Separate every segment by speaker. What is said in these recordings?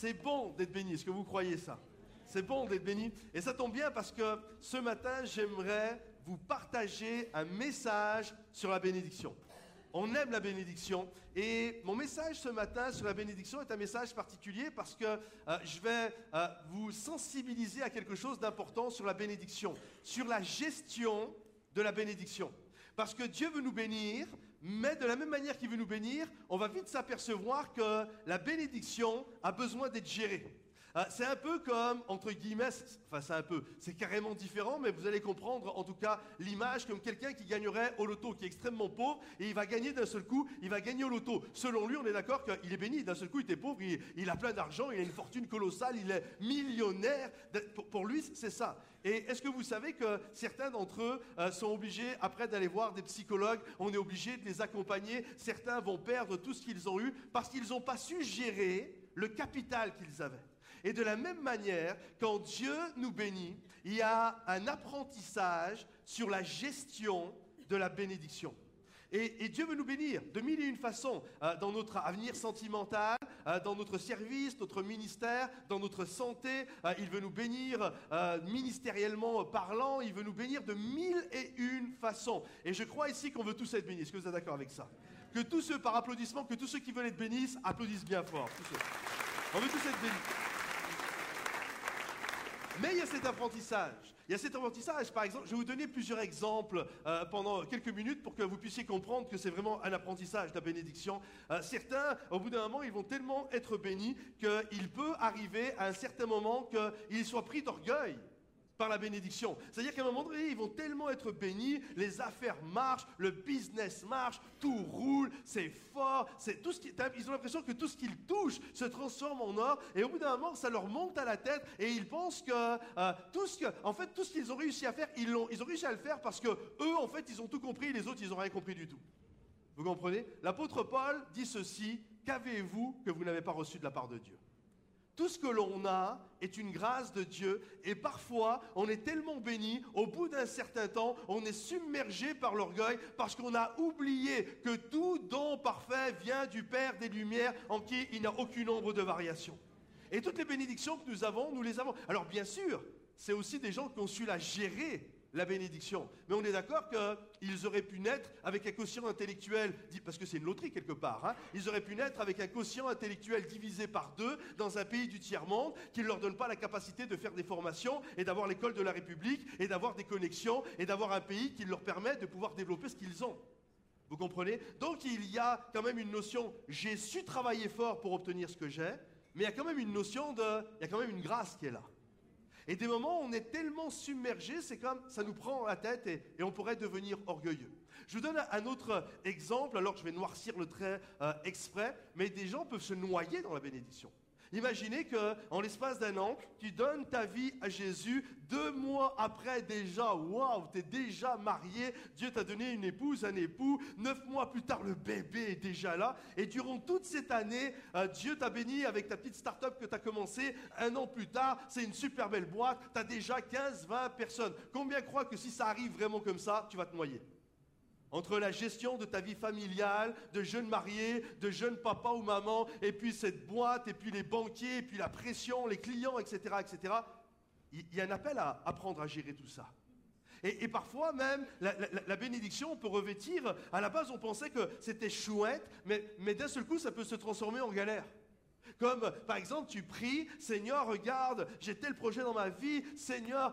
Speaker 1: C'est bon d'être béni. Est-ce que vous croyez ça? C'est bon d'être béni. Et ça tombe bien parce que ce matin, j'aimerais vous partager un message sur la bénédiction. On aime la bénédiction. Et mon message ce matin sur la bénédiction est un message particulier parce que euh, je vais euh, vous sensibiliser à quelque chose d'important sur la bénédiction, sur la gestion de la bénédiction. Parce que Dieu veut nous bénir, mais de la même manière qu'il veut nous bénir, on va vite s'apercevoir que la bénédiction a besoin d'être gérée. Euh, c'est un peu comme, entre guillemets, enfin c'est un peu, c'est carrément différent, mais vous allez comprendre en tout cas l'image comme quelqu'un qui gagnerait au loto, qui est extrêmement pauvre, et il va gagner d'un seul coup, il va gagner au loto. Selon lui, on est d'accord qu'il est béni, d'un seul coup il était pauvre, il, a plein d'argent, il a une fortune colossale, il est millionnaire. Pour, lui, c'est ça. Et est-ce que vous savez que certains d'entre eux euh, sont obligés, après d'aller voir des psychologues, on est obligé de les accompagner, certains vont perdre tout ce qu'ils ont eu parce qu'ils n'ont pas su gérer le capital qu'ils avaient. Et de la même manière, quand Dieu nous bénit, il y a un apprentissage sur la gestion de la bénédiction. Et, Dieu veut nous bénir de mille et une façons, euh, dans notre avenir sentimental, euh, dans notre service, notre ministère, dans notre santé. Euh, il veut nous bénir ministériellement parlant, il veut nous bénir de mille et une façons. Et je crois ici qu'on veut tous être bénis. Est-ce que vous êtes d'accord avec ça? Que tous ceux, par applaudissement, que tous ceux qui veulent être bénis, applaudissent bien fort. On veut tous être bénis. Mais il y a cet apprentissage. Il y a cet apprentissage, par exemple, je vais vous donner plusieurs exemples euh, pendant quelques minutes pour que vous puissiez comprendre que c'est vraiment un apprentissage, la bénédiction. Euh, certains, au bout d'un moment, ils vont tellement être bénis qu'il peut arriver à un certain moment qu'ils soient pris d'orgueil par la bénédiction. C'est-à-dire qu'à un moment donné, ils vont tellement être bénis, les affaires marchent, le business marche, tout roule, c'est fort, c'est tout ce qui, ils ont l'impression que tout ce qu'ils touchent se transforme en or, et au bout d'un moment, ça leur monte à la tête, et ils pensent que euh, tout ce que, en fait, tout ce qu'ils ont réussi à faire, ils l'ont, ils ont réussi à le faire parce que eux, en fait, ils ont tout compris, les autres, ils n'ont rien compris du tout. Vous comprenez? L'apôtre Paul dit ceci Qu'avez-vous que vous n'avez pas reçu de la part de Dieu? Tout ce que l'on a est une grâce de Dieu et parfois on est tellement béni, au bout d'un certain temps, on est submergé par l'orgueil parce qu'on a oublié que tout don parfait vient du Père des Lumières en qui il n'y a aucune ombre de variation. Et toutes les bénédictions que nous avons, nous les avons. Alors bien sûr, c'est aussi des gens qui ont su la gérer la bénédiction. Mais on est d'accord qu'ils auraient pu naître avec un quotient intellectuel, parce que c'est une loterie quelque part, hein. ils auraient pu naître avec un quotient intellectuel divisé par deux dans un pays du tiers-monde qui ne leur donne pas la capacité de faire des formations et d'avoir l'école de la République et d'avoir des connexions et d'avoir un pays qui leur permet de pouvoir développer ce qu'ils ont. Vous comprenez? Donc il y a quand même une notion, j'ai su travailler fort pour obtenir ce que j'ai, mais il y a quand même une notion de, il y a quand même une grâce qui est là. Et des moments où on est tellement submergé, c'est comme ça nous prend la tête et, on pourrait devenir orgueilleux. Je vous donne un autre exemple, alors je vais noircir le trait euh, exprès, mais des gens peuvent se noyer dans la bénédiction. Imaginez que, en l'espace d'un an, tu donnes ta vie à Jésus. Deux mois après, déjà, waouh, tu es déjà marié. Dieu t'a donné une épouse, un époux. Neuf mois plus tard, le bébé est déjà là. Et durant toute cette année, euh, Dieu t'a béni avec ta petite start-up que tu as commencé. Un an plus tard, c'est une super belle boîte. Tu as déjà 15, 20 personnes. Combien croient que si ça arrive vraiment comme ça, tu vas te noyer? Entre la gestion de ta vie familiale, de jeunes mariés, de jeunes papa ou maman, et puis cette boîte, et puis les banquiers, et puis la pression, les clients, etc., etc., il y a un appel à apprendre à gérer tout ça. Et, parfois même, la, bénédiction, on peut revêtir, à la base on pensait que c'était chouette, mais, mais d'un seul coup ça peut se transformer en galère. Comme par exemple, tu pries, Seigneur, regarde, j'ai tel projet dans ma vie, Seigneur,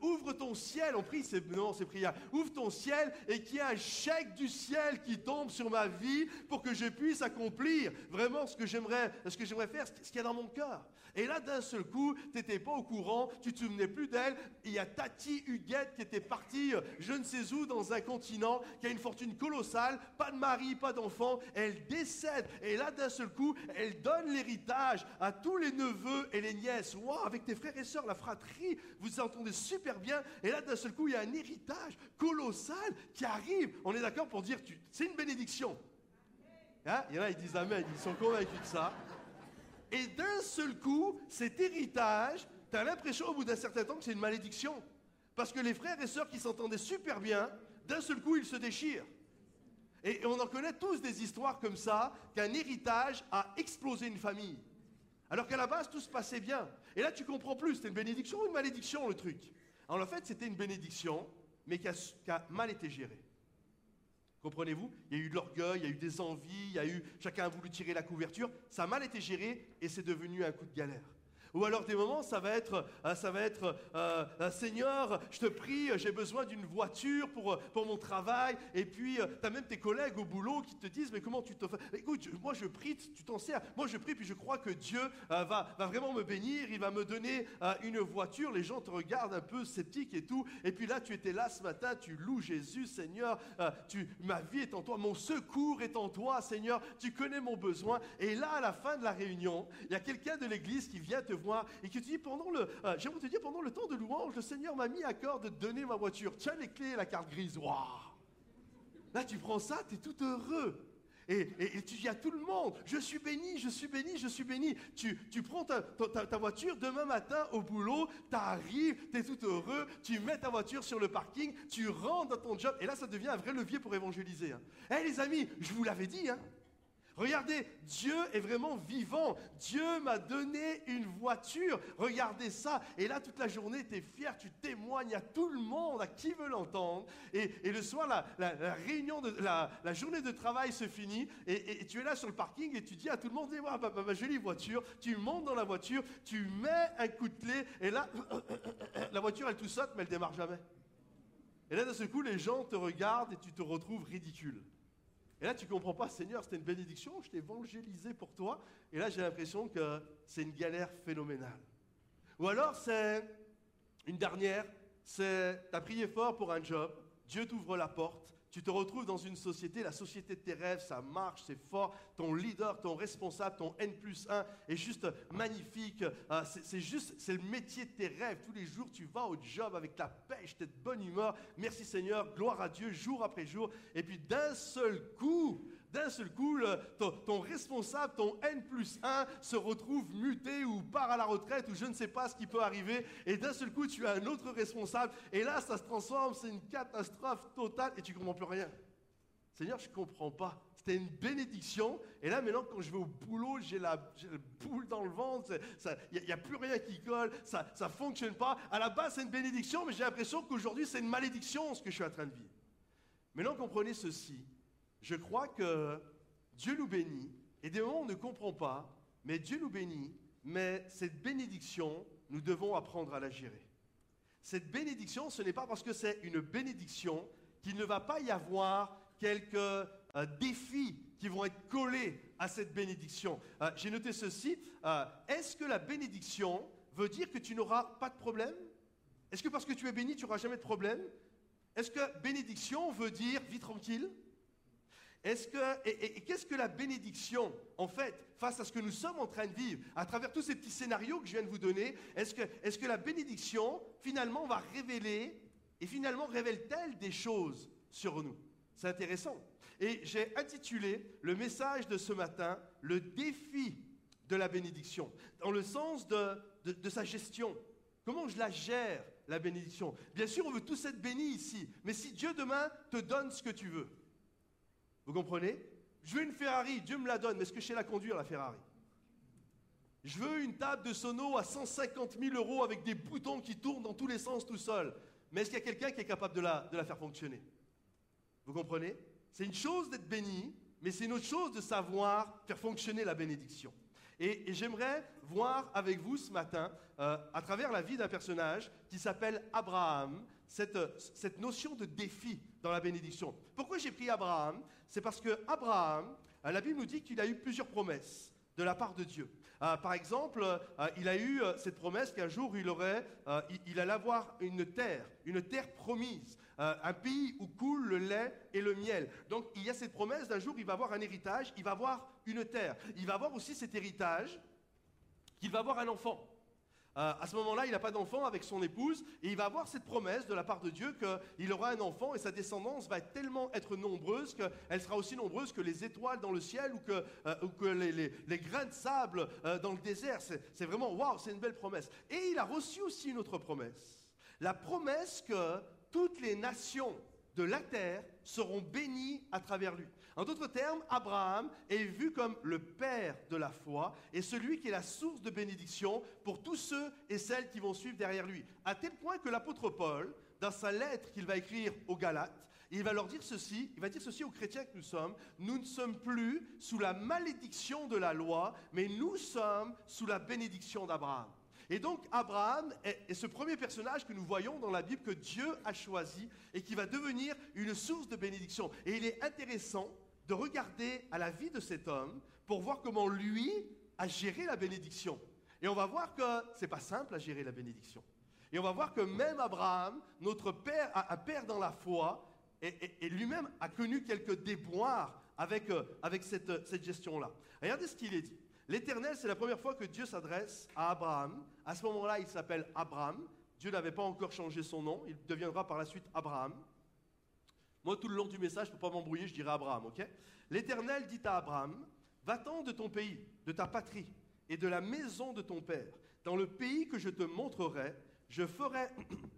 Speaker 1: ouvre ton ciel. On prie, c'est, non, c'est prière. Ouvre ton ciel et qu'il y ait un chèque du ciel qui tombe sur ma vie pour que je puisse accomplir vraiment ce que j'aimerais, ce que j'aimerais faire, ce qu'il y a dans mon cœur. Et là, d'un seul coup, tu n'étais pas au courant, tu te souvenais plus d'elle. Il y a Tati Huguette qui était partie, je ne sais où, dans un continent, qui a une fortune colossale, pas de mari, pas d'enfant. Elle décède. Et là, d'un seul coup, elle donne les héritage à tous les neveux et les nièces. Wow, avec tes frères et sœurs, la fratrie, vous entendez super bien. Et là, d'un seul coup, il y a un héritage colossal qui arrive. On est d'accord pour dire, c'est une bénédiction. Hein? Il y en a, ils disent Amen, ils sont convaincus de ça. Et d'un seul coup, cet héritage, tu as l'impression au bout d'un certain temps que c'est une malédiction. Parce que les frères et sœurs qui s'entendaient super bien, d'un seul coup, ils se déchirent. Et on en connaît tous des histoires comme ça, qu'un héritage a explosé une famille. Alors qu'à la base, tout se passait bien. Et là, tu comprends plus, c'était une bénédiction ou une malédiction, le truc? Alors en fait, c'était une bénédiction, mais qui a, qui a mal été gérée. Comprenez-vous? Il y a eu de l'orgueil, il y a eu des envies, il y a eu chacun a voulu tirer la couverture. Ça a mal été géré et c'est devenu un coup de galère. Ou alors des moments, ça va être, euh, ça va être euh, euh, Seigneur, je te prie, j'ai besoin d'une voiture pour, pour mon travail. Et puis, tu as même tes collègues au boulot qui te disent, mais comment tu te fais? Écoute, moi je prie, tu t'en sers. Moi je prie, puis je crois que Dieu va, va vraiment me bénir, il va me donner une voiture. Les gens te regardent un peu sceptique et tout. Et puis là, tu étais là ce matin, tu loues Jésus, Seigneur, tu, ma vie est en toi, mon secours est en toi, Seigneur, tu connais mon besoin. Et là, à la fin de la réunion, il y a quelqu'un de l'église qui vient te et que tu dis pendant le, euh, te dire pendant le temps de louange, le Seigneur m'a mis à cœur de donner ma voiture. Tiens les clés et la carte grise. Waouh Là, tu prends ça, tu es tout heureux. Et, tu dis à tout le monde, je suis béni, je suis béni, je suis béni. Tu, tu prends ta, ta, voiture demain matin au boulot, tu arrives, tu es tout heureux, tu mets ta voiture sur le parking, tu rentres dans ton job, et là ça devient un vrai levier pour évangéliser. Hein. Eh les amis, je vous l'avais dit, hein, Regardez, Dieu est vraiment vivant. Dieu m'a donné une voiture. Regardez ça. Et là, toute la journée, tu es fier, tu témoignes à tout le monde, à qui veut l'entendre. Et, le soir, la, réunion, la, journée de travail se finit. Et, tu es là sur le parking et tu dis à tout le monde, papa, ma jolie voiture. Tu montes dans la voiture, tu mets un coup de clé. Et là, la voiture, elle tout saute, mais elle démarre jamais. Et là, de ce coup, les gens te regardent et tu te retrouves ridicule. Et là, tu comprends pas, Seigneur, c'était une bénédiction, je t'ai évangélisé pour toi. Et là, j'ai l'impression que c'est une galère phénoménale. Ou alors, c'est une dernière, c'est, tu as prié fort pour un job, Dieu t'ouvre la porte, tu te retrouves dans une société, la société de tes rêves, ça marche, c'est fort. Ton leader, ton responsable, ton N plus 1 est juste magnifique. Euh, c'est juste, c'est le métier de tes rêves. Tous les jours, tu vas au job avec ta pêche, tu de bonne humeur. Merci Seigneur, gloire à Dieu, jour après jour. Et puis d'un seul coup, d'un seul coup, ton, responsable, ton N plus 1, se retrouve muté ou part à la retraite ou je ne sais pas ce qui peut arriver. Et d'un seul coup, tu as un autre responsable. Et là, ça se transforme, c'est une catastrophe totale et tu comprends plus rien. Seigneur, je ne comprends pas. C'était une bénédiction. Et là, maintenant, quand je vais au boulot, j'ai la, boule dans le ventre. Il n'y a, plus rien qui colle. Ça ne fonctionne pas. À la base, c'est une bénédiction, mais j'ai l'impression qu'aujourd'hui, c'est une malédiction ce que je suis en train de vivre. Maintenant, comprenez ceci je crois que Dieu nous bénit, et des moments on ne comprend pas, mais Dieu nous bénit, mais cette bénédiction, nous devons apprendre à la gérer. Cette bénédiction, ce n'est pas parce que c'est une bénédiction qu'il ne va pas y avoir quelques euh, défis qui vont être collés à cette bénédiction. Euh, j'ai noté ceci. Euh, est-ce que la bénédiction veut dire que tu n'auras pas de problème? Est-ce que parce que tu es béni, tu n'auras jamais de problème? Est-ce que bénédiction veut dire vie tranquille? Est-ce que, et, qu'est-ce que la bénédiction, en fait, face à ce que nous sommes en train de vivre, à travers tous ces petits scénarios que je viens de vous donner, est-ce que, la bénédiction, finalement, va révéler, et finalement révèle-t-elle des choses sur nous? C'est intéressant. Et j'ai intitulé le message de ce matin, le défi de la bénédiction, dans le sens de sa gestion. Comment je la gère, la bénédiction? Bien sûr, on veut tous être bénis ici, mais si Dieu demain te donne ce que tu veux, vous comprenez? Je veux une Ferrari, Dieu me la donne, mais est-ce que je sais la conduire, la Ferrari? Je veux une table de sono à 150 000 euros avec des boutons qui tournent dans tous les sens tout seul. Mais est-ce qu'il y a quelqu'un qui est capable de la, de la faire fonctionner? Vous comprenez? C'est une chose d'être béni, mais c'est une autre chose de savoir faire fonctionner la bénédiction. Et, j'aimerais voir avec vous ce matin, euh, à travers la vie d'un personnage qui s'appelle Abraham, cette, notion de défi dans la bénédiction. Pourquoi j'ai pris Abraham? C'est parce que Abraham, euh, la Bible nous dit qu'il a eu plusieurs promesses de la part de Dieu. Euh, par exemple, euh, il a eu cette promesse qu'un jour il aurait, il, allait avoir une terre, une terre promise, un pays où coule le lait et le miel. Donc il y a cette promesse d'un jour il va avoir un héritage, il va avoir une terre. Il va avoir aussi cet héritage qu'il va avoir un enfant. Euh, à ce moment-là, il n'a pas d'enfant avec son épouse et il va avoir cette promesse de la part de Dieu qu'il aura un enfant et sa descendance va tellement être nombreuse qu'elle sera aussi nombreuse que les étoiles dans le ciel ou que, euh, les, grains de sable euh, dans le désert. C'est vraiment, waouh, c'est une belle promesse. Et il a reçu aussi une autre promesse. La promesse que toutes les nations de la terre seront bénies à travers lui. En d'autres termes, Abraham est vu comme le père de la foi et celui qui est la source de bénédiction pour tous ceux et celles qui vont suivre derrière lui. À tel point que l'apôtre Paul, dans sa lettre qu'il va écrire aux Galates, il va leur dire ceci, il va dire ceci aux chrétiens que nous sommes, nous ne sommes plus sous la malédiction de la loi, mais nous sommes sous la bénédiction d'Abraham. Et donc Abraham est, ce premier personnage que nous voyons dans la Bible que Dieu a choisi et qui va devenir une source de bénédiction. Et il est intéressant de regarder à la vie de cet homme pour voir comment lui a géré la bénédiction. Et on va voir que c'est pas simple à gérer la bénédiction. Et on va voir que même Abraham, notre père, un père dans la foi, et, lui-même a connu quelques déboires avec, euh, avec cette, cette gestion-là. Regardez ce qu'il est dit. L'Éternel, c'est la première fois que Dieu s'adresse à Abraham. À ce moment-là, il s'appelle Abraham. Dieu n'avait pas encore changé son nom. Il deviendra par la suite Abraham. Moi, tout le long du message, je ne pas m'embrouiller, je dirai Abraham, ok? L'Éternel dit à Abraham, va-t'en de ton pays, de ta patrie et de la maison de ton père. Dans le pays que je te montrerai, je ferai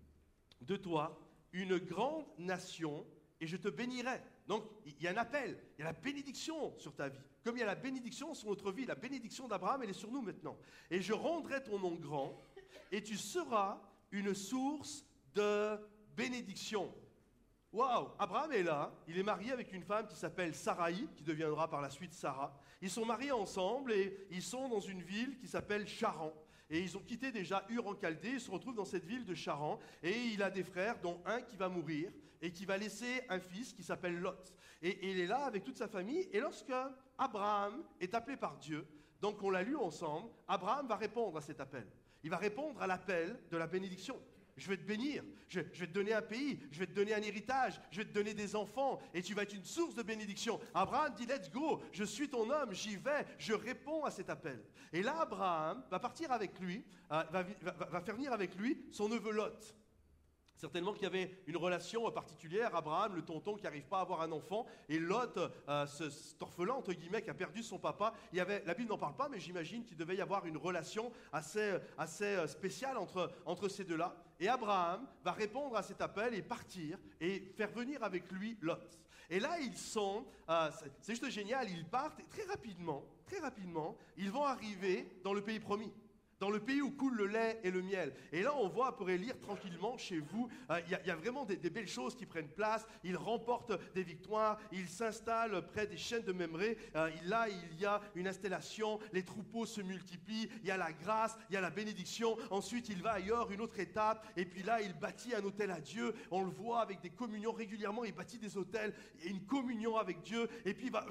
Speaker 1: de toi une grande nation et je te bénirai. Donc, il y a un appel, il y a la bénédiction sur ta vie. Comme il y a la bénédiction sur notre vie, la bénédiction d'Abraham, elle est sur nous maintenant. Et je rendrai ton nom grand, et tu seras une source de bénédiction. Waouh Abraham est là, il est marié avec une femme qui s'appelle Sarai, qui deviendra par la suite Sarah. Ils sont mariés ensemble et ils sont dans une ville qui s'appelle Charan. Et ils ont quitté déjà Ur en Chaldée, ils se retrouvent dans cette ville de Charan, et il a des frères, dont un qui va mourir, et qui va laisser un fils qui s'appelle Lot. Et, il est là avec toute sa famille, et lorsque Abraham est appelé par Dieu, donc on l'a lu ensemble, Abraham va répondre à cet appel. Il va répondre à l'appel de la bénédiction. Je vais te bénir, je, vais te donner un pays, je vais te donner un héritage, je vais te donner des enfants et tu vas être une source de bénédiction. Abraham dit, let's go, je suis ton homme, j'y vais, je réponds à cet appel. Et là, Abraham va partir avec lui, euh, va, faire venir avec lui son neveu Lot. Certainement qu'il y avait une relation particulière, Abraham, le tonton qui n'arrive pas à avoir un enfant, et Lot, euh, ce, cet orphelin, entre guillemets, qui a perdu son papa. Il y avait, la Bible n'en parle pas, mais j'imagine qu'il devait y avoir une relation assez, assez euh, spéciale entre, entre ces deux-là. Et Abraham va répondre à cet appel et partir et faire venir avec lui Lot. Et là, ils sont, euh, c'est juste génial, ils partent et très rapidement, très rapidement, ils vont arriver dans le pays promis dans le pays où coule le lait et le miel. Et là, on voit, pourrait lire tranquillement chez vous, euh, il y, a vraiment des, belles choses qui prennent place. Ils remportent des victoires, ils s'installent près des chaînes de Memré. Euh, là, il y a une installation, les troupeaux se multiplient, il y a la grâce, il y a la bénédiction. Ensuite, il va ailleurs, une autre étape. Et puis là, il bâtit un hôtel à Dieu. On le voit avec des communions régulièrement. Il bâtit des hôtels, et une communion avec Dieu. Et puis il va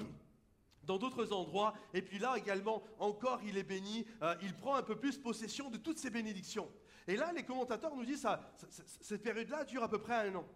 Speaker 1: dans d'autres endroits. Et puis là également, encore il est béni, euh, il prend un peu plus possession de toutes ces bénédictions. Et là, les commentateurs nous disent, ça, cette période-là dure à peu près un an.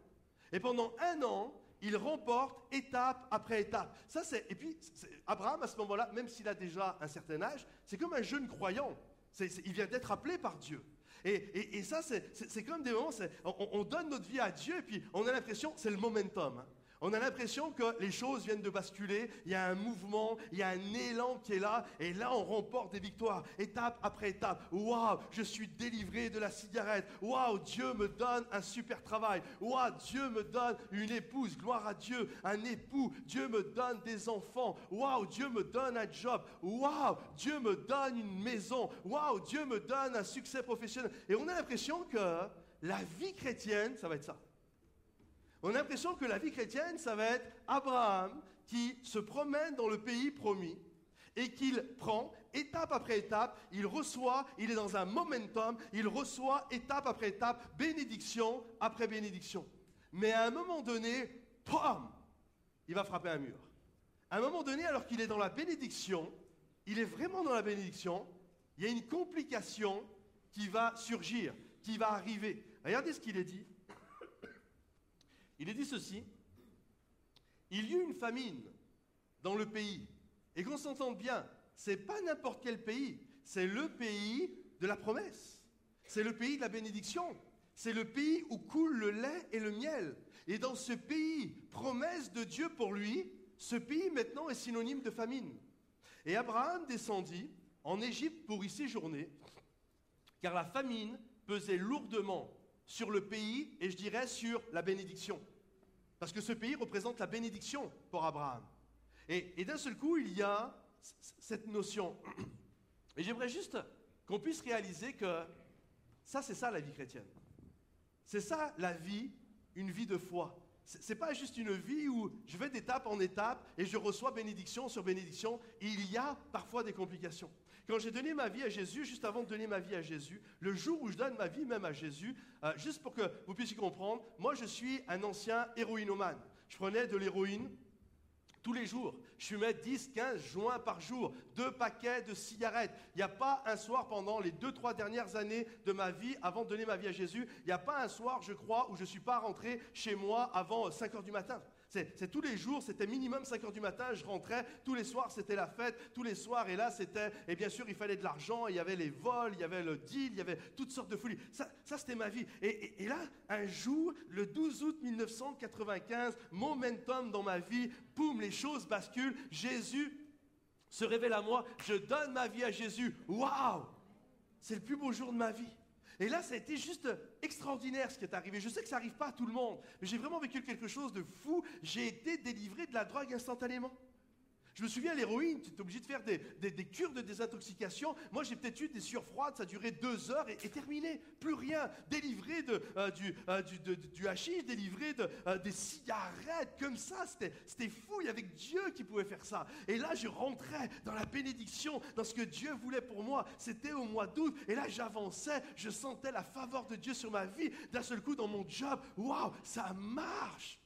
Speaker 1: Et pendant un an, il remporte étape après étape. Ça, et puis, Abraham, à ce moment-là, même s'il a déjà un certain âge, c'est comme un jeune croyant. il vient d'être appelé par Dieu. Et, ça, c'est, comme des moments, on, on, donne notre vie à Dieu, et puis on a l'impression, c'est le momentum. On a l'impression que les choses viennent de basculer, il y a un mouvement, il y a un élan qui est là, et là on remporte des victoires, étape après étape. Waouh, je suis délivré de la cigarette. Waouh, Dieu me donne un super travail. Waouh, Dieu me donne une épouse, gloire à Dieu, un époux. Dieu me donne des enfants. Waouh, Dieu me donne un job. Waouh, Dieu me donne une maison. Waouh, Dieu me donne un succès professionnel. Et on a l'impression que la vie chrétienne, ça va être ça. On a l'impression que la vie chrétienne, ça va être Abraham qui se promène dans le pays promis et qu'il prend étape après étape, il reçoit, il est dans un momentum, il reçoit étape après étape, bénédiction après bénédiction. Mais à un moment donné, pam, il va frapper un mur. À un moment donné, alors qu'il est dans la bénédiction, il est vraiment dans la bénédiction, il y a une complication qui va surgir, qui va arriver. Regardez ce qu'il est dit il est dit ceci, il y eut une famine dans le pays. Et qu'on s'entende bien, c'est pas n'importe quel pays, c'est le pays de la promesse. C'est le pays de la bénédiction. C'est le pays où coule le lait et le miel. Et dans ce pays, promesse de Dieu pour lui, ce pays maintenant est synonyme de famine. Et Abraham descendit en Égypte pour y séjourner, car la famine pesait lourdement sur le pays et je dirais sur la bénédiction. Parce que ce pays représente la bénédiction pour Abraham. Et, d'un seul coup, il y a cette notion. Et j'aimerais juste qu'on puisse réaliser que ça, c'est ça la vie chrétienne. C'est ça la vie, une vie de foi. Ce n'est pas juste une vie où je vais d'étape en étape et je reçois bénédiction sur bénédiction. Il y a parfois des complications. Quand j'ai donné ma vie à Jésus, juste avant de donner ma vie à Jésus, le jour où je donne ma vie même à Jésus, euh, juste pour que vous puissiez comprendre, moi je suis un ancien héroïnomane. Je prenais de l'héroïne, tous les jours. Je fumais 10, 15 joints par jour, deux paquets de cigarettes. Il n'y a pas un soir pendant les deux, trois dernières années de ma vie, avant de donner ma vie à Jésus, il n'y a pas un soir, je crois, où je ne suis pas rentré chez moi avant 5 heures du matin. C'est tous les jours, c'était minimum 5 heures du matin, je rentrais, tous les soirs c'était la fête, tous les soirs, et là c'était, et bien sûr il fallait de l'argent, il y avait les vols, il y avait le deal, il y avait toutes sortes de folies. Ça, c'était ma vie. Et, et, là, un jour, le 12 août 1995, momentum dans ma vie, boum, les choses basculent, Jésus se révèle à moi, je donne ma vie à Jésus. Waouh! C'est le plus beau jour de ma vie. Et là, ça a été juste extraordinaire ce qui est arrivé. Je sais que ça n'arrive pas à tout le monde, mais j'ai vraiment vécu quelque chose de fou. J'ai été délivré de la drogue instantanément. Je me souviens, l'héroïne, tu es obligé de faire des, cures de désintoxication. Moi, j'ai peut-être eu des sueurs froides, ça duré deux heures et, terminé. Plus rien. Délivré euh, du, euh, du, hachis, délivré euh, des cigarettes, comme ça. C'était fou. Il y avait Dieu qui pouvait faire ça. Et là, je rentrais dans la bénédiction, dans ce que Dieu voulait pour moi. C'était au mois d'août. Et là, j'avançais. Je sentais la faveur de Dieu sur ma vie. D'un seul coup, dans mon job, waouh, ça marche.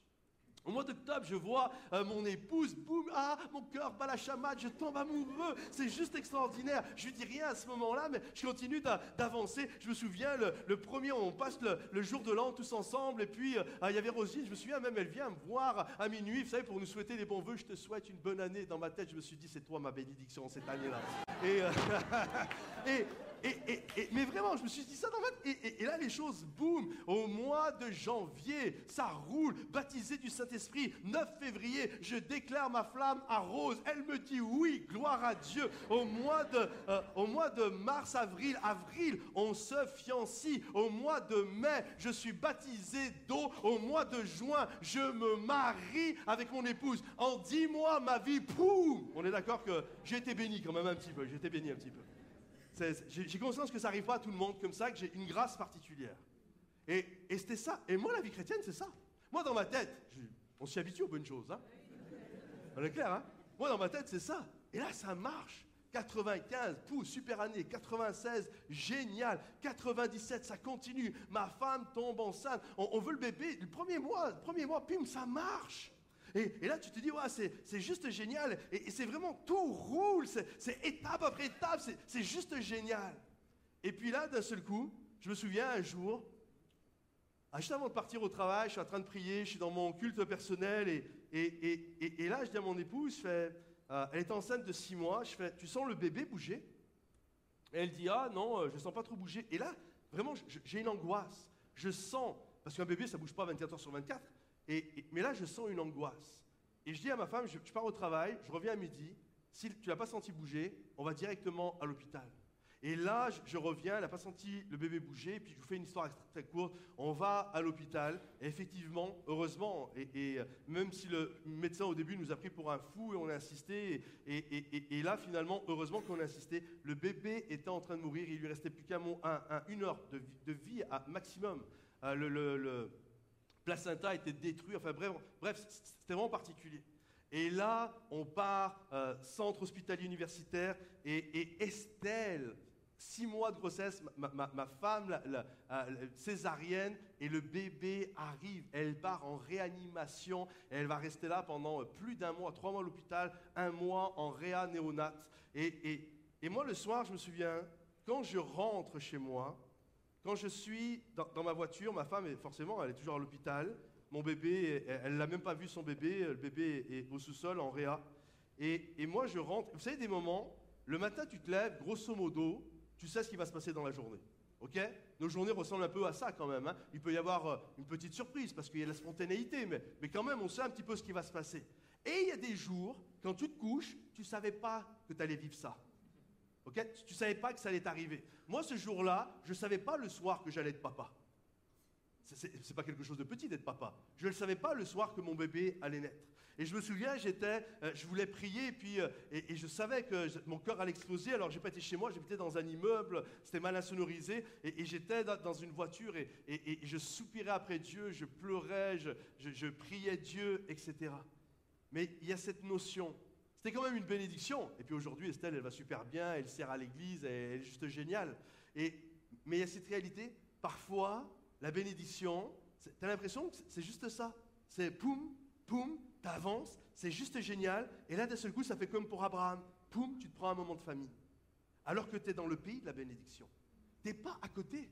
Speaker 1: Au mois d'octobre, je vois euh, mon épouse, boum, ah, mon cœur bat la chamade, je tombe amoureux. C'est juste extraordinaire. Je lui dis rien à ce moment-là, mais je continue d'avancer. Je me souviens, le, premier, on passe le, jour de l'an tous ensemble, et puis euh, il y avait Rosine, je me souviens même, elle vient me voir à minuit, vous savez, pour nous souhaiter des bons voeux. Je te souhaite une bonne année. Dans ma tête, je me suis dit, c'est toi ma bénédiction cette année-là. Et, euh, et mais vraiment, je me suis dit ça dans ma et, là, les choses, boum, au mois de janvier, ça roule, baptisé du Saint-Esprit. 9 février, je déclare ma flamme à Rose. Elle me dit oui, gloire à Dieu. Au mois de, euh, au mois de mars, avril, avril, on se fiancie. Au mois de mai, je suis baptisé d'eau. Au mois de juin, je me marie avec mon épouse. En dix mois, ma vie, boum, on est d'accord que j'ai été béni quand même un petit peu. J'ai été béni un petit peu. J'ai conscience que ça n'arrive pas à tout le monde comme ça, que j'ai une grâce particulière. Et, c'était ça. Et moi, la vie chrétienne, c'est ça. Moi, dans ma tête, on s'y habitue aux bonnes choses. Hein on est clair, hein Moi, dans ma tête, c'est ça. Et là, ça marche. 95, pouh, super année. 96, génial. 97, ça continue. Ma femme tombe enceinte. On, on veut le bébé. Le premier mois, le premier mois, pim, ça marche. Et, là, tu te dis, ouais, c'est juste génial. Et, c'est vraiment, tout roule. C'est étape après étape. C'est juste génial. Et puis là, d'un seul coup, je me souviens un jour, ah, juste avant de partir au travail, je suis en train de prier, je suis dans mon culte personnel. Et, là, je dis à mon épouse, euh, elle est enceinte de six mois. Je fais, tu sens le bébé bouger? Et elle dit, ah non, euh, je ne sens pas trop bouger. Et là, vraiment, j'ai une angoisse. Je sens, parce qu'un bébé, ça ne bouge pas 24 heures sur 24 mais là, je sens une angoisse. Et je dis à ma femme, je, pars au travail, je reviens à midi. Si tu l'as pas senti bouger, on va directement à l'hôpital. Et là, je, reviens, elle n'a pas senti le bébé bouger, et puis je vous fais une histoire très courte. On va à l'hôpital, et effectivement, heureusement, et, même si le médecin au début nous a pris pour un fou et on a insisté, et, là, finalement, heureusement qu'on a insisté, le bébé était en train de mourir, il lui restait plus un, une heure de, vie à maximum. Euh, placenta était détruit, enfin bref, bref c'était vraiment particulier. Et là, on part, euh, centre hospitalier universitaire, et, Estelle, six mois de grossesse, ma, femme la, césarienne, et le bébé arrive. Elle part en réanimation, elle va rester là pendant plus d'un mois, trois mois à l'hôpital, un mois en réa néonate. Et, et moi, le soir, je me souviens, quand je rentre chez moi, quand je suis dans, ma voiture, ma femme, est, forcément, elle est toujours à l'hôpital. Mon bébé, elle n'a même pas vu son bébé. Le bébé est au sous-sol, en réa. Et, moi, je rentre. Vous savez, des moments, le matin, tu te lèves, grosso modo, tu sais ce qui va se passer dans la journée. OK? Nos journées ressemblent un peu à ça quand même. Hein. Il peut y avoir euh, une petite surprise parce qu'il y a la spontanéité, mais, mais quand même, on sait un petit peu ce qui va se passer. Et il y a des jours, quand tu te couches, tu ne savais pas que tu allais vivre ça. Tu ne savais pas que ça allait t'arriver. Moi, ce jour-là, je ne savais pas le soir que j'allais être papa. C'est pas quelque chose de petit d'être papa. Je ne le savais pas le soir que mon bébé allait naître. Et je me souviens, j'étais, euh, je voulais prier, et puis, euh, et, je savais que mon cœur allait exploser. Alors, j'ai pas été chez moi, j'étais dans un immeuble, c'était mal insonorisé, et, j'étais dans, une voiture, et, je soupirais après Dieu, je pleurais, je priais Dieu, etc. Mais il y a cette notion. C'était quand même une bénédiction. Et puis aujourd'hui, Estelle, elle va super bien, elle sert à l'église, elle est juste géniale. Et, mais il y a cette réalité, parfois, la bénédiction, tu as l'impression que c'est juste ça. C'est poum, poum, t'avances, c'est juste génial. Et là, d'un seul coup, ça fait comme pour Abraham. Poum, tu te prends un moment de famille. Alors que tu es dans le pays de la bénédiction. Tu n'es pas à côté.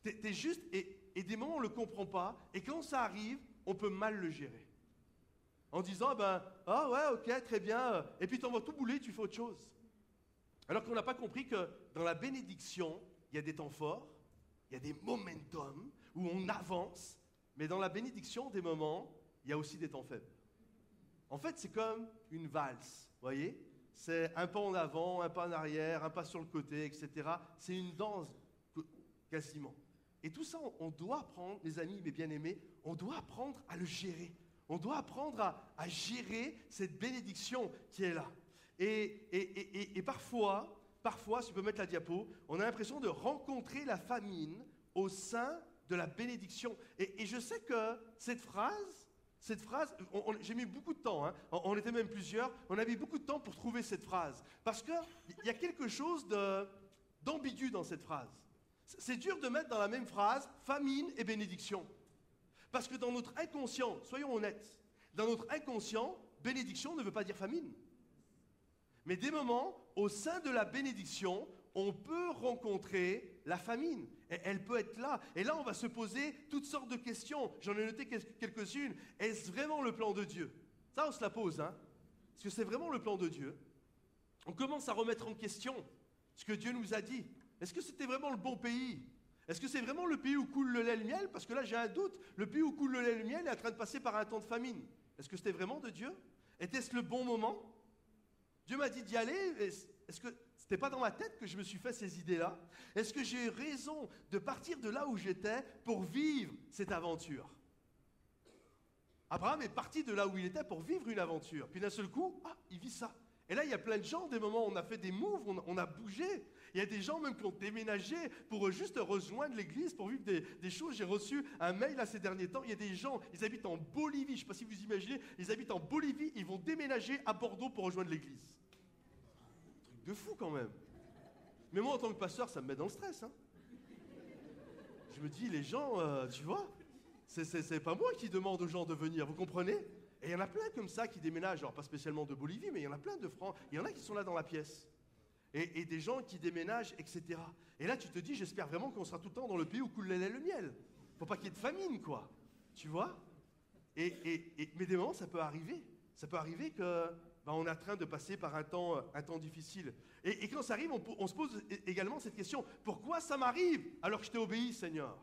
Speaker 1: Tu es, juste, et, et des moments, on ne le comprend pas. Et quand ça arrive, on peut mal le gérer. En disant, ben, ah ouais, ok, très bien. Et puis tu envoies tout bouler, tu fais autre chose. Alors qu'on n'a pas compris que dans la bénédiction, il y a des temps forts, il y a des momentum où on avance, mais dans la bénédiction, des moments, il y a aussi des temps faibles. En fait, c'est comme une valse, voyez? C'est un pas en avant, un pas en arrière, un pas sur le côté, etc. C'est une danse quasiment. Et tout ça, on doit apprendre, mes amis, mes bien-aimés, on doit apprendre à le gérer. On doit apprendre à, gérer cette bénédiction qui est là. Et, parfois, parfois, si tu peux mettre la diapo, on a l'impression de rencontrer la famine au sein de la bénédiction. Et, je sais que cette phrase, cette phrase, j'ai mis beaucoup de temps, hein. on, était même plusieurs, on a mis beaucoup de temps pour trouver cette phrase. Parce qu'il y a quelque chose d'ambigu dans cette phrase. C'est dur de mettre dans la même phrase famine et bénédiction. Parce que dans notre inconscient, soyons honnêtes, dans notre inconscient, bénédiction ne veut pas dire famine. Mais des moments, au sein de la bénédiction, on peut rencontrer la famine. elle peut être là. Et là, on va se poser toutes sortes de questions. J'en ai noté quelques-unes. Est-ce vraiment le plan de Dieu? Ça, on se la pose. Hein Est-ce que c'est vraiment le plan de Dieu? On commence à remettre en question ce que Dieu nous a dit. Est-ce que c'était vraiment le bon pays? Est-ce que c'est vraiment le pays où coule le lait et le miel? Parce que là, j'ai un doute. Le pays où coule le lait et le miel est en train de passer par un temps de famine. Est-ce que c'était vraiment de Dieu? Était-ce le bon moment? Dieu m'a dit d'y aller. Est-ce que n'était pas dans ma tête que je me suis fait ces idées-là? Est-ce que j'ai eu raison de partir de là où j'étais pour vivre cette aventure? Abraham est parti de là où il était pour vivre une aventure. Puis d'un seul coup, ah, il vit ça. Et là, il y a plein de gens, des moments où on a fait des moves, on, a bougé. Il y a des gens même qui ont déménagé pour juste rejoindre l'église, pour vivre des, choses. J'ai reçu un mail là ces derniers temps. Il y a des gens, ils habitent en Bolivie. Je ne sais pas si vous imaginez, ils habitent en Bolivie, ils vont déménager à Bordeaux pour rejoindre l'église. Truc de fou quand même. Mais moi, en tant que pasteur, ça me met dans le stress. Hein. Je me dis, les gens, euh, tu vois, c'est pas moi qui demande aux gens de venir, vous comprenez? Et il y en a plein comme ça qui déménagent, alors pas spécialement de Bolivie, mais il y en a plein de France. Il y en a qui sont là dans la pièce et, des gens qui déménagent, etc. Et là, tu te dis, j'espère vraiment qu'on sera tout le temps dans le pays où coule le lait et le miel. Faut pas qu'il y ait de famine, quoi. Tu vois? Et, Mais des moments, ça peut arriver. Ça peut arriver que ben, on est en train de passer par un temps, difficile. Et, quand ça arrive, on, se pose également cette question pourquoi ça m'arrive alors que je t'ai obéi, Seigneur?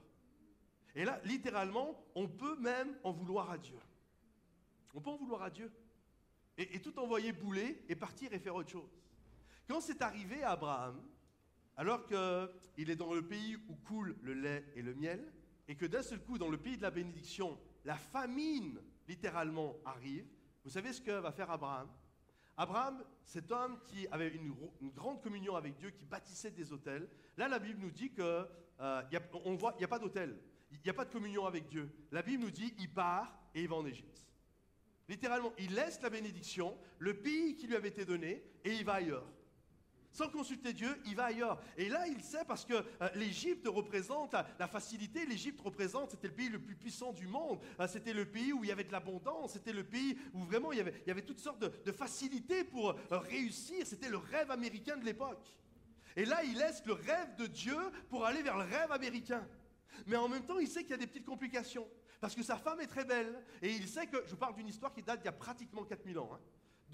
Speaker 1: Et là, littéralement, on peut même en vouloir à Dieu. On peut en vouloir à Dieu. Et, tout envoyer bouler et partir et faire autre chose. Quand c'est arrivé à Abraham, alors qu'il est dans le pays où coule le lait et le miel, et que d'un seul coup, dans le pays de la bénédiction, la famine littéralement arrive, vous savez ce que va faire Abraham? Abraham, cet homme qui avait une, grande communion avec Dieu, qui bâtissait des hôtels, là la Bible nous dit que euh, voit, il n'y a pas d'hôtel, il n'y a pas de communion avec Dieu. La Bible nous dit, il part et il va en Égypte. Littéralement, il laisse la bénédiction, le pays qui lui avait été donné, et il va ailleurs. Sans consulter Dieu, il va ailleurs. Et là, il sait parce que euh, l'Égypte représente la, facilité, l'Égypte représente, c'était le pays le plus puissant du monde, euh, c'était le pays où il y avait de l'abondance, c'était le pays où vraiment il y avait, toutes sortes de, de facilités pour euh, réussir, c'était le rêve américain de l'époque. Et là, il laisse le rêve de Dieu pour aller vers le rêve américain. Mais en même temps, il sait qu'il y a des petites complications. Parce que sa femme est très belle. Et il sait que, je parle d'une histoire qui date d'il y a pratiquement 4000 ans. Hein.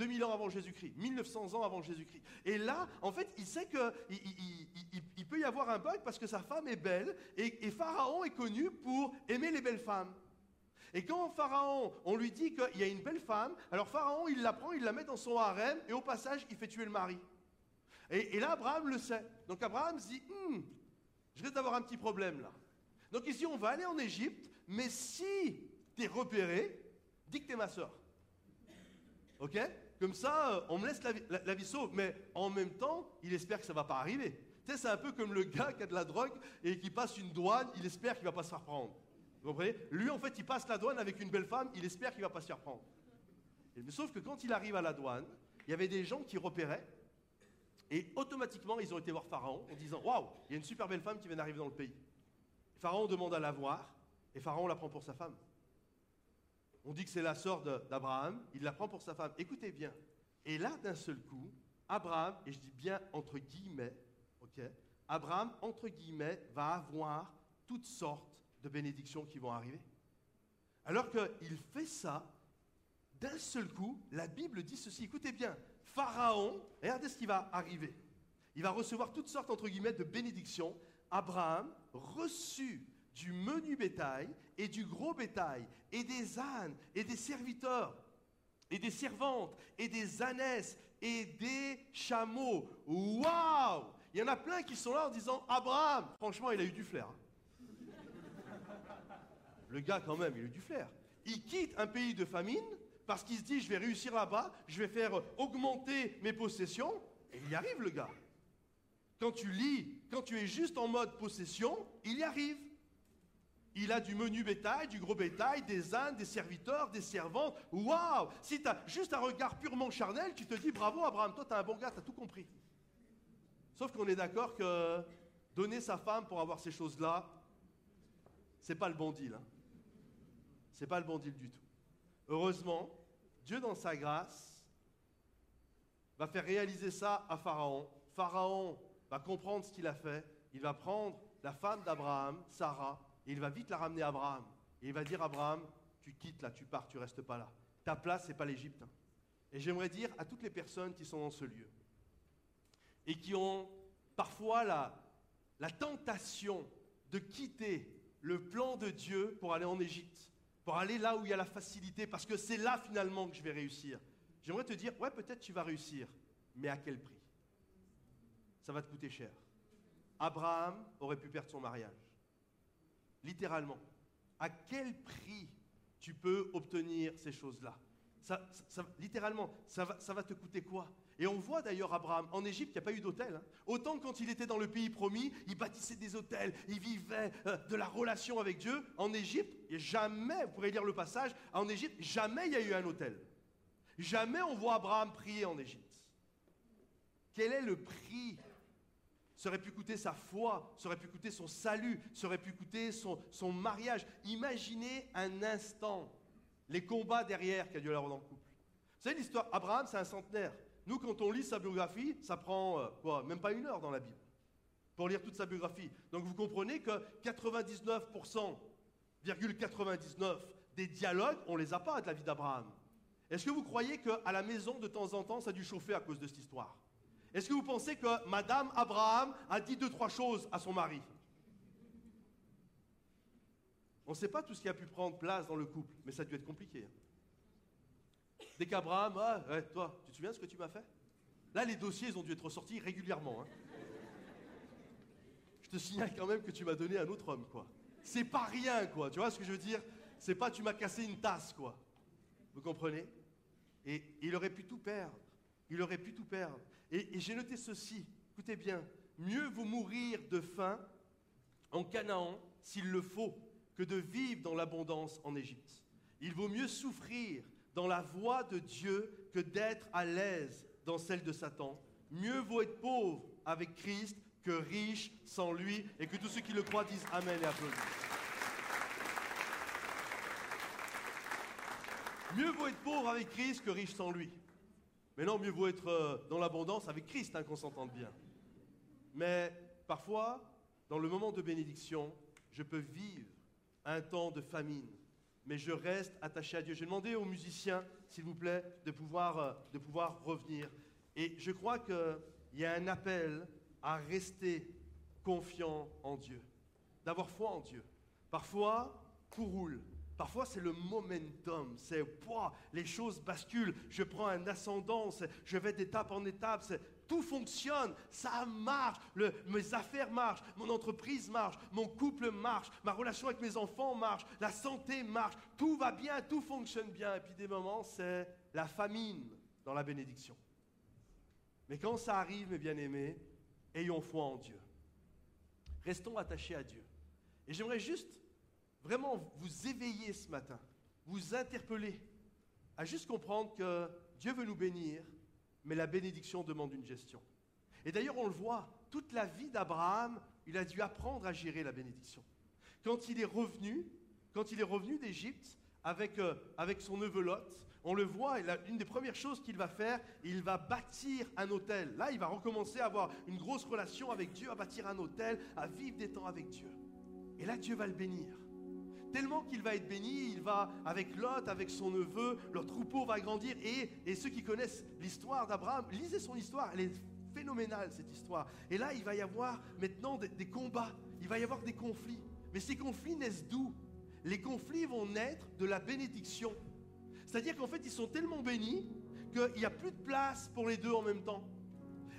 Speaker 1: 2000 ans avant Jésus-Christ, 1900 ans avant Jésus-Christ. Et là, en fait, il sait qu'il il, peut y avoir un bug parce que sa femme est belle et, Pharaon est connu pour aimer les belles femmes. Et quand Pharaon, on lui dit qu'il y a une belle femme, alors Pharaon, il la prend, il la met dans son harem et au passage, il fait tuer le mari. Et, là, Abraham le sait. Donc Abraham se dit, hum, je risque d'avoir un petit problème là. Donc ici, on va aller en Égypte, mais si tu es repéré, dis que tu es ma soeur. OK? Comme ça, euh, on me laisse la, vie sauve. Mais en même temps, il espère que ça ne va pas arriver. Tu sais, c'est un peu comme le gars qui a de la drogue et qui passe une douane, il espère qu'il ne va pas se faire prendre. Vous comprenez? Lui, en fait, il passe la douane avec une belle femme, il espère qu'il ne va pas se faire prendre. Mais sauf que quand il arrive à la douane, il y avait des gens qui repéraient et automatiquement, ils ont été voir Pharaon en disant Waouh, il y a une super belle femme qui vient d'arriver dans le pays. Pharaon demande à la voir et Pharaon la prend pour sa femme. On dit que c'est la sœur d'Abraham, il la prend pour sa femme. Écoutez bien. Et là, d'un seul coup, Abraham, et je dis bien entre guillemets, Abraham, entre guillemets, va avoir toutes sortes de bénédictions qui vont arriver. Alors qu'il fait ça, d'un seul coup, la Bible dit ceci. Écoutez bien, Pharaon, regardez ce qui va arriver. Il va recevoir toutes sortes, entre guillemets, de bénédictions. Abraham reçut du menu bétail et du gros bétail, et des ânes, et des serviteurs, et des servantes, et des ânesses, et des chameaux. Waouh Il y en a plein qui sont là en disant Abraham, franchement, il a eu du flair. Hein. Le gars, quand même, il a eu du flair. Il quitte un pays de famine parce qu'il se dit je vais réussir là-bas, je vais faire augmenter mes possessions, et il y arrive, le gars. Quand tu lis, quand tu es juste en mode possession, il y arrive. Il a du menu bétail, du gros bétail, des ânes, des serviteurs, des servantes. Waouh Si tu as juste un regard purement charnel, tu te dis bravo Abraham, toi tu un bon gars, tu as tout compris. Sauf qu'on est d'accord que donner sa femme pour avoir ces choses-là, c'est pas le bon deal. Hein. C'est pas le bon deal du tout. Heureusement, Dieu dans sa grâce va faire réaliser ça à Pharaon. Pharaon va comprendre ce qu'il a fait. Il va prendre la femme d'Abraham, Sarah, il va vite la ramener à Abraham. Et il va dire à Abraham, tu quittes là, tu pars, tu restes pas là. Ta place, c'est pas l'Égypte. Hein. Et j'aimerais dire à toutes les personnes qui sont dans ce lieu et qui ont parfois la, la tentation de quitter le plan de Dieu pour aller en Égypte, pour aller là où il y a la facilité, parce que c'est là finalement que je vais réussir. J'aimerais te dire, ouais, peut-être tu vas réussir, mais à quel prix? Ça va te coûter cher. Abraham aurait pu perdre son mariage littéralement. À quel prix tu peux obtenir ces choses-là? Ça, Littéralement, ça va, te coûter quoi? Et on voit d'ailleurs Abraham, en Égypte, il n'y a pas eu d'hôtel. Hein. Autant quand il était dans le pays promis, il bâtissait des hôtels, il vivait euh, de la relation avec Dieu. En Égypte, jamais, vous pourrez lire le passage, en Égypte, jamais il y a eu un hôtel. Jamais on voit Abraham prier en Égypte. Quel est le prix ça aurait pu coûter sa foi, ça aurait pu coûter son salut, ça aurait pu coûter son, son mariage. Imaginez un instant les combats derrière qu'il a dû avoir dans le couple. Vous savez l'histoire, Abraham c'est un centenaire. Nous quand on lit sa biographie, ça prend euh, quoi, même pas une heure dans la Bible pour lire toute sa biographie. Donc vous comprenez que 99,99 des dialogues, on les a pas de la vie d'Abraham. Est-ce que vous croyez qu'à la maison, de temps en temps, ça a dû chauffer à cause de cette histoire? Est-ce que vous pensez que Madame Abraham a dit deux, trois choses à son mari? On ne sait pas tout ce qui a pu prendre place dans le couple, mais ça a dû être compliqué. Hein. Dès qu'Abraham, ah, toi, tu te souviens de ce que tu m'as fait? Là, les dossiers, ils ont dû être ressortis régulièrement. Hein. Je te signale quand même que tu m'as donné un autre homme, quoi. C'est pas rien, quoi. Tu vois ce que je veux dire? C'est pas tu m'as cassé une tasse, quoi. Vous comprenez? Et il aurait pu tout perdre. Il aurait pu tout perdre. Et, j'ai noté ceci, écoutez bien, mieux vaut mourir de faim en Canaan, s'il le faut, que de vivre dans l'abondance en Égypte. Il vaut mieux souffrir dans la voie de Dieu que d'être à l'aise dans celle de Satan. Mieux vaut être pauvre avec Christ que riche sans lui, et que tous ceux qui le croient disent Amen et applaudissent. Mieux vaut être pauvre avec Christ que riche sans lui. Mais non, mieux vaut être euh, dans l'abondance avec Christ, hein, qu'on s'entende bien. Mais parfois, dans le moment de bénédiction, je peux vivre un temps de famine, mais je reste attaché à Dieu. J'ai demandé aux musiciens, s'il vous plaît, de pouvoir, euh, de pouvoir revenir. Et je crois qu'il y a un appel à rester confiant en Dieu, d'avoir foi en Dieu. Parfois, tout roule, Parfois, c'est le momentum. C'est, les choses basculent. Je prends un ascendant. Je vais d'étape en étape. tout fonctionne, ça marche, mes affaires marchent, mon entreprise marche, mon couple marche, ma relation avec mes enfants marche, la santé marche, tout va bien, tout fonctionne bien. Et puis des moments, c'est la famine dans la bénédiction. Mais quand ça arrive, mes bien-aimés, ayons foi en Dieu. Restons attachés à Dieu. Et j'aimerais juste vraiment vous éveiller ce matin, vous interpeller à juste comprendre que Dieu veut nous bénir, mais la bénédiction demande une gestion. Et d'ailleurs, on le voit, toute la vie d'Abraham, il a dû apprendre à gérer la bénédiction. Quand il est revenu, quand il est revenu d'Égypte avec, euh, son neveu Lot, on le voit, une des premières choses qu'il va faire, il va bâtir un hôtel. Là, il va recommencer à avoir une grosse relation avec Dieu, à bâtir un hôtel, à vivre des temps avec Dieu. Et là, Dieu va le bénir. Tellement qu'il va être béni, il va avec Lot, avec son neveu, leur troupeau va grandir. Et, ceux qui connaissent l'histoire d'Abraham, lisez son histoire, elle est phénoménale cette histoire. Et là, il va y avoir maintenant des combats, il va y avoir des conflits. Mais ces conflits naissent d'où? Les conflits vont naître de la bénédiction c'est-à-dire qu'en fait, ils sont tellement bénis qu'il n'y a plus de place pour les deux en même temps.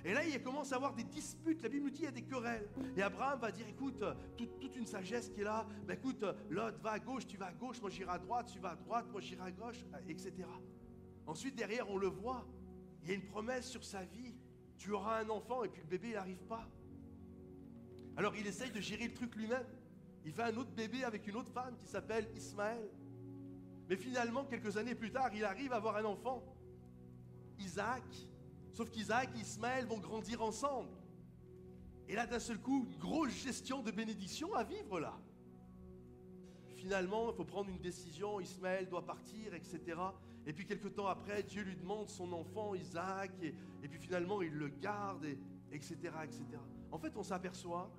Speaker 1: Et là, il commence à avoir des disputes. La Bible nous dit qu'il y a des querelles. Et Abraham va dire, écoute, toute, une sagesse qui est là, ben écoute, Lot va à gauche, tu vas à gauche, moi j'irai à droite, tu vas à droite, moi j'irai à gauche, etc. Ensuite, derrière, on le voit. Il y a une promesse sur sa vie. Tu auras un enfant et puis le bébé, il n'arrive pas. Alors il essaye de gérer le truc lui-même. Il fait un autre bébé avec une autre femme qui s'appelle Ismaël. Mais finalement, quelques années plus tard, il arrive à avoir un enfant, Isaac. Sauf qu'Isaac et Ismaël vont grandir ensemble. Et là, d'un seul coup, une grosse gestion de bénédiction à vivre là. Finalement, il faut prendre une décision, Ismaël doit partir, etc. Et puis quelques temps après, Dieu lui demande son enfant, Isaac, et, puis finalement, il le garde, etc., etc. En fait, on s'aperçoit,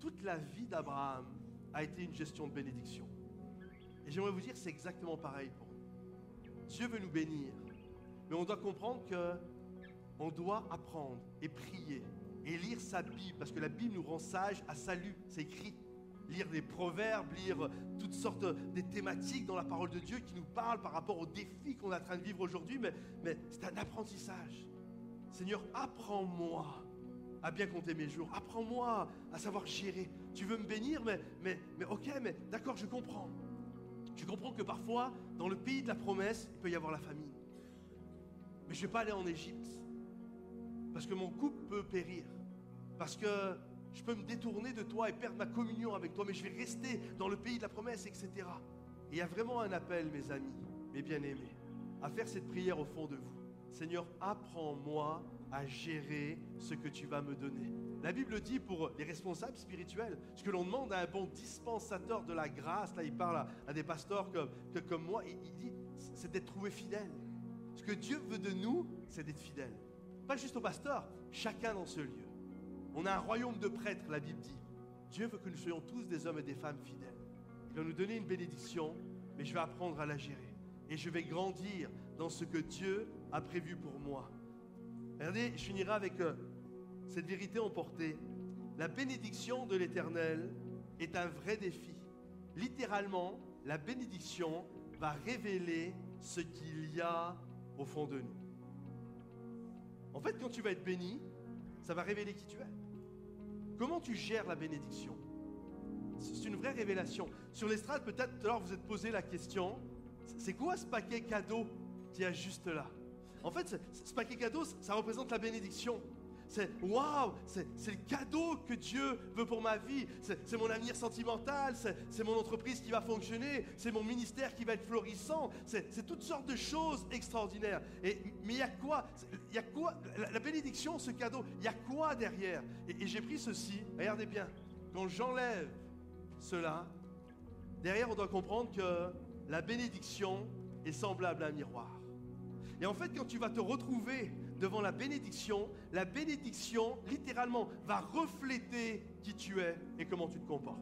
Speaker 1: toute la vie d'Abraham a été une gestion de bénédiction. Et j'aimerais vous dire, c'est exactement pareil pour nous. Dieu veut nous bénir, mais on doit comprendre que on doit apprendre et prier et lire sa Bible, parce que la Bible nous rend sages à salut, c'est écrit. Lire des proverbes, lire toutes sortes de thématiques dans la parole de Dieu qui nous parlent par rapport aux défis qu'on est en train de vivre aujourd'hui, mais, c'est un apprentissage. Seigneur, apprends-moi à bien compter mes jours. Apprends-moi à savoir gérer. Tu veux me bénir, mais, mais, ok, mais d'accord, je comprends. Tu comprends que parfois, dans le pays de la promesse, il peut y avoir la famine. Mais je ne vais pas aller en Égypte. Parce que mon couple peut périr. Parce que je peux me détourner de toi et perdre ma communion avec toi. Mais je vais rester dans le pays de la promesse, etc. Et il y a vraiment un appel, mes amis, mes bien-aimés, à faire cette prière au fond de vous. Seigneur, apprends-moi à gérer ce que tu vas me donner. La Bible dit pour les responsables spirituels, ce que l'on demande à un bon dispensateur de la grâce, là il parle à, des pasteurs comme, comme moi, il, il dit, c'est d'être trouvé fidèle. Ce que Dieu veut de nous, c'est d'être fidèle. Pas juste au pasteur, chacun dans ce lieu. On a un royaume de prêtres, la Bible dit. Dieu veut que nous soyons tous des hommes et des femmes fidèles. Il va nous donner une bénédiction, mais je vais apprendre à la gérer. Et je vais grandir dans ce que Dieu a prévu pour moi. Regardez, je finirai avec euh, cette vérité emportée. La bénédiction de l'Éternel est un vrai défi. Littéralement, la bénédiction va révéler ce qu'il y a au fond de nous. En fait, quand tu vas être béni, ça va révéler qui tu es. Comment tu gères la bénédiction? C'est une vraie révélation. Sur l'estrade, peut-être l'heure vous êtes posé la question, c'est quoi ce paquet cadeau qui est juste là? En fait, ce paquet cadeau, ça représente la bénédiction. C'est waouh, c'est le cadeau que Dieu veut pour ma vie. C'est mon avenir sentimental, c'est mon entreprise qui va fonctionner, c'est mon ministère qui va être florissant. C'est toutes sortes de choses extraordinaires. Mais il y a quoi? Y a quoi la, bénédiction, ce cadeau, il y a quoi derrière Et, et j'ai pris ceci, regardez bien. Quand j'enlève cela, derrière, on doit comprendre que la bénédiction est semblable à un miroir. Et en fait, quand tu vas te retrouver devant la bénédiction, la bénédiction, littéralement, va refléter qui tu es et comment tu te comportes.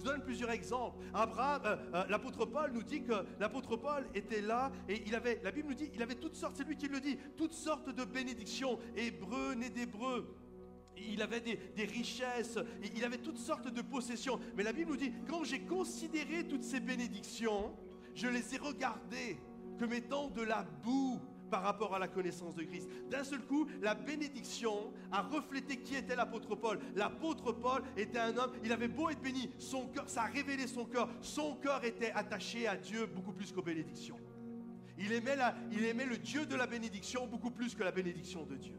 Speaker 1: Je vous donne plusieurs exemples. Euh, euh, l'apôtre Paul nous dit que l'apôtre Paul était là et il avait, la Bible nous dit, il avait toutes sortes, c'est lui qui le dit, toutes sortes de bénédictions, hébreux, né d'hébreux. Il avait des, richesses, il avait toutes sortes de possessions. Mais la Bible nous dit, quand j'ai considéré toutes ces bénédictions, je les ai regardées comme étant de la boue par rapport à la connaissance de Christ. D'un seul coup, la bénédiction a reflété qui était l'apôtre Paul. L'apôtre Paul était un homme, il avait beau être béni, son cœur, ça a révélé son cœur. Son cœur était attaché à Dieu beaucoup plus qu'aux bénédictions. Il aimait, il aimait le Dieu de la bénédiction beaucoup plus que la bénédiction de Dieu.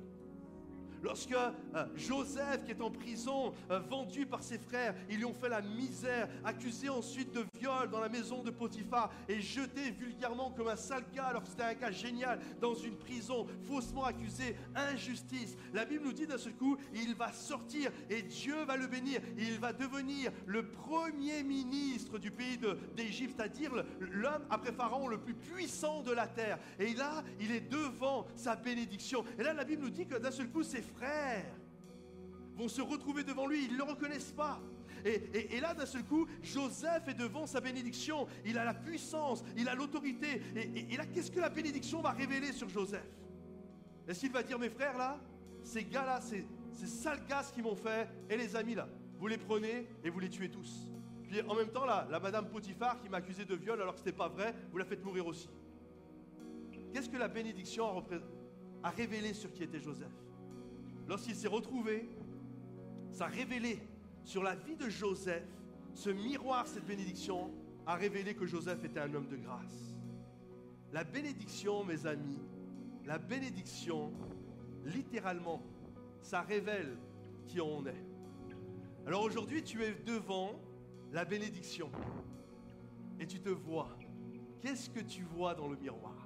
Speaker 1: Lorsque euh, Joseph, qui est en prison, euh, vendu par ses frères, ils lui ont fait la misère, accusé ensuite de viol dans la maison de Potiphar et jeté vulgairement comme un sale gars, alors que c'était un cas génial, dans une prison, faussement accusé, injustice. La Bible nous dit d'un seul coup, il va sortir et Dieu va le bénir. Il va devenir le premier ministre du pays d'Égypte, c'est-à-dire l'homme après Pharaon le plus puissant de la terre. Et là, il est devant sa bénédiction. Et là, la Bible nous dit que d'un seul coup, c'est frères vont se retrouver devant lui, ils ne le reconnaissent pas. Et, là, d'un seul coup, Joseph est devant sa bénédiction. Il a la puissance, il a l'autorité. Et, là, qu'est-ce que la bénédiction va révéler sur Joseph? Est-ce qu'il va dire, mes frères, là, ces gars-là, ces, ces sales gars qui m'ont fait, et les amis, là, vous les prenez et vous les tuez tous. Puis en même temps, là, la madame Potiphar qui m'a accusé de viol alors que ce n'était pas vrai, vous la faites mourir aussi. Qu'est-ce que la bénédiction a révélé sur qui était Joseph? Lorsqu'il s'est retrouvé, ça a révélé sur la vie de Joseph, ce miroir, cette bénédiction, a révélé que Joseph était un homme de grâce. La bénédiction, mes amis, la bénédiction, littéralement, ça révèle qui on est. Alors aujourd'hui, tu es devant la bénédiction et tu te vois. Qu'est-ce que tu vois dans le miroir?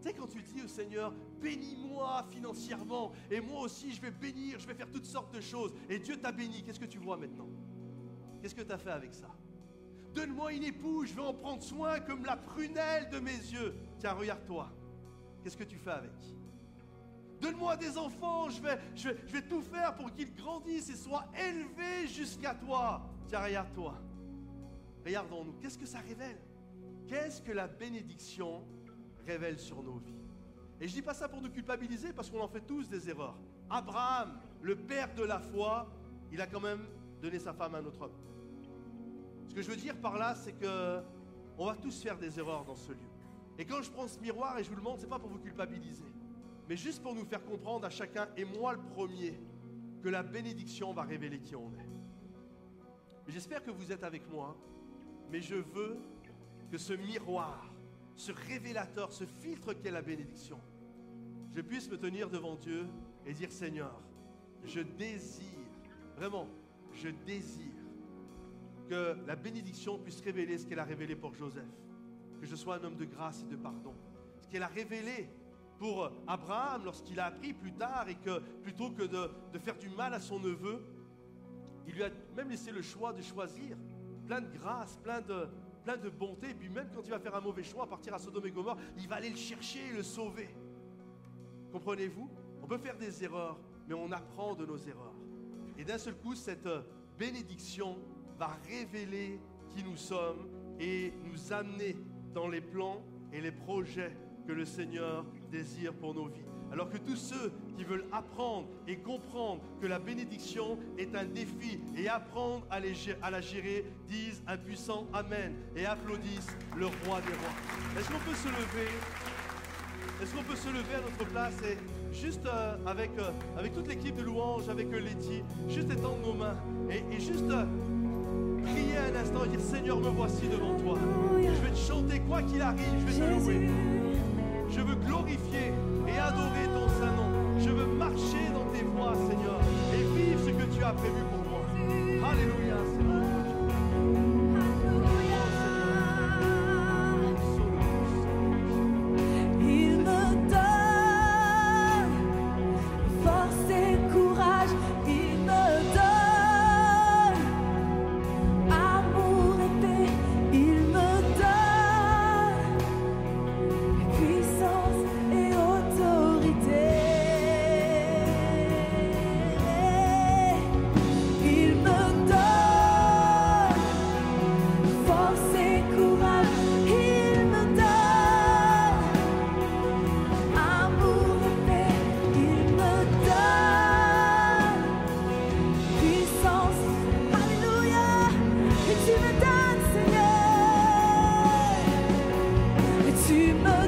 Speaker 1: Tu sais, quand tu dis au Seigneur, bénis-moi financièrement, et moi aussi je vais bénir, je vais faire toutes sortes de choses, et Dieu t'a béni, qu'est-ce que tu vois maintenant? Qu'est-ce que tu as fait avec ça? Donne-moi une épouse, je vais en prendre soin comme la prunelle de mes yeux. Tiens, regarde-toi. Qu'est-ce que tu fais avec? Donne-moi des enfants, je vais, je, vais, je vais tout faire pour qu'ils grandissent et soient élevés jusqu'à toi. Tiens, regarde-toi. Regardons-nous. Qu'est-ce que ça révèle? Qu'est-ce que la bénédiction révèle sur nos vies. Et je ne dis pas ça pour nous culpabiliser parce qu'on en fait tous des erreurs. Abraham, le père de la foi, il a quand même donné sa femme à un autre homme. Ce que je veux dire par là, c'est que on va tous faire des erreurs dans ce lieu. Et quand je prends ce miroir et je vous le montre, c'est pas pour vous culpabiliser, mais juste pour nous faire comprendre à chacun, et moi le premier, que la bénédiction va révéler qui on est. J'espère que vous êtes avec moi, mais je veux que ce miroir ce révélateur, ce filtre qu'est la bénédiction, je puisse me tenir devant Dieu et dire Seigneur, je désire, vraiment, je désire que la bénédiction puisse révéler ce qu'elle a révélé pour Joseph, que je sois un homme de grâce et de pardon, ce qu'elle a révélé pour Abraham lorsqu'il a appris plus tard et que plutôt que de, de faire du mal à son neveu, il lui a même laissé le choix de choisir. Plein de grâce, plein de, plein de bonté. Et puis même quand il va faire un mauvais choix, partir à Sodome et Gomorre, il va aller le chercher et le sauver. Comprenez-vous? On peut faire des erreurs, mais on apprend de nos erreurs. Et d'un seul coup, cette bénédiction va révéler qui nous sommes et nous amener dans les plans et les projets que le Seigneur désire pour nos vies. Alors que tous ceux qui veulent apprendre et comprendre que la bénédiction est un défi et apprendre à, la gérer disent un puissant Amen et applaudissent le roi des rois. Est-ce qu'on peut se lever? Est-ce qu'on peut se lever à notre place et juste euh, avec, euh, avec toute l'équipe de louanges, avec euh, Letty, juste étendre nos mains et, juste prier un instant et dire Seigneur, me voici devant toi. Je vais te chanter quoi qu'il arrive, je vais te louer. Je veux glorifier adorer ton saint nom. Je veux marcher dans tes voies, Seigneur, et vivre ce que tu as prévu pour moi. Alléluia, Seigneur. tu me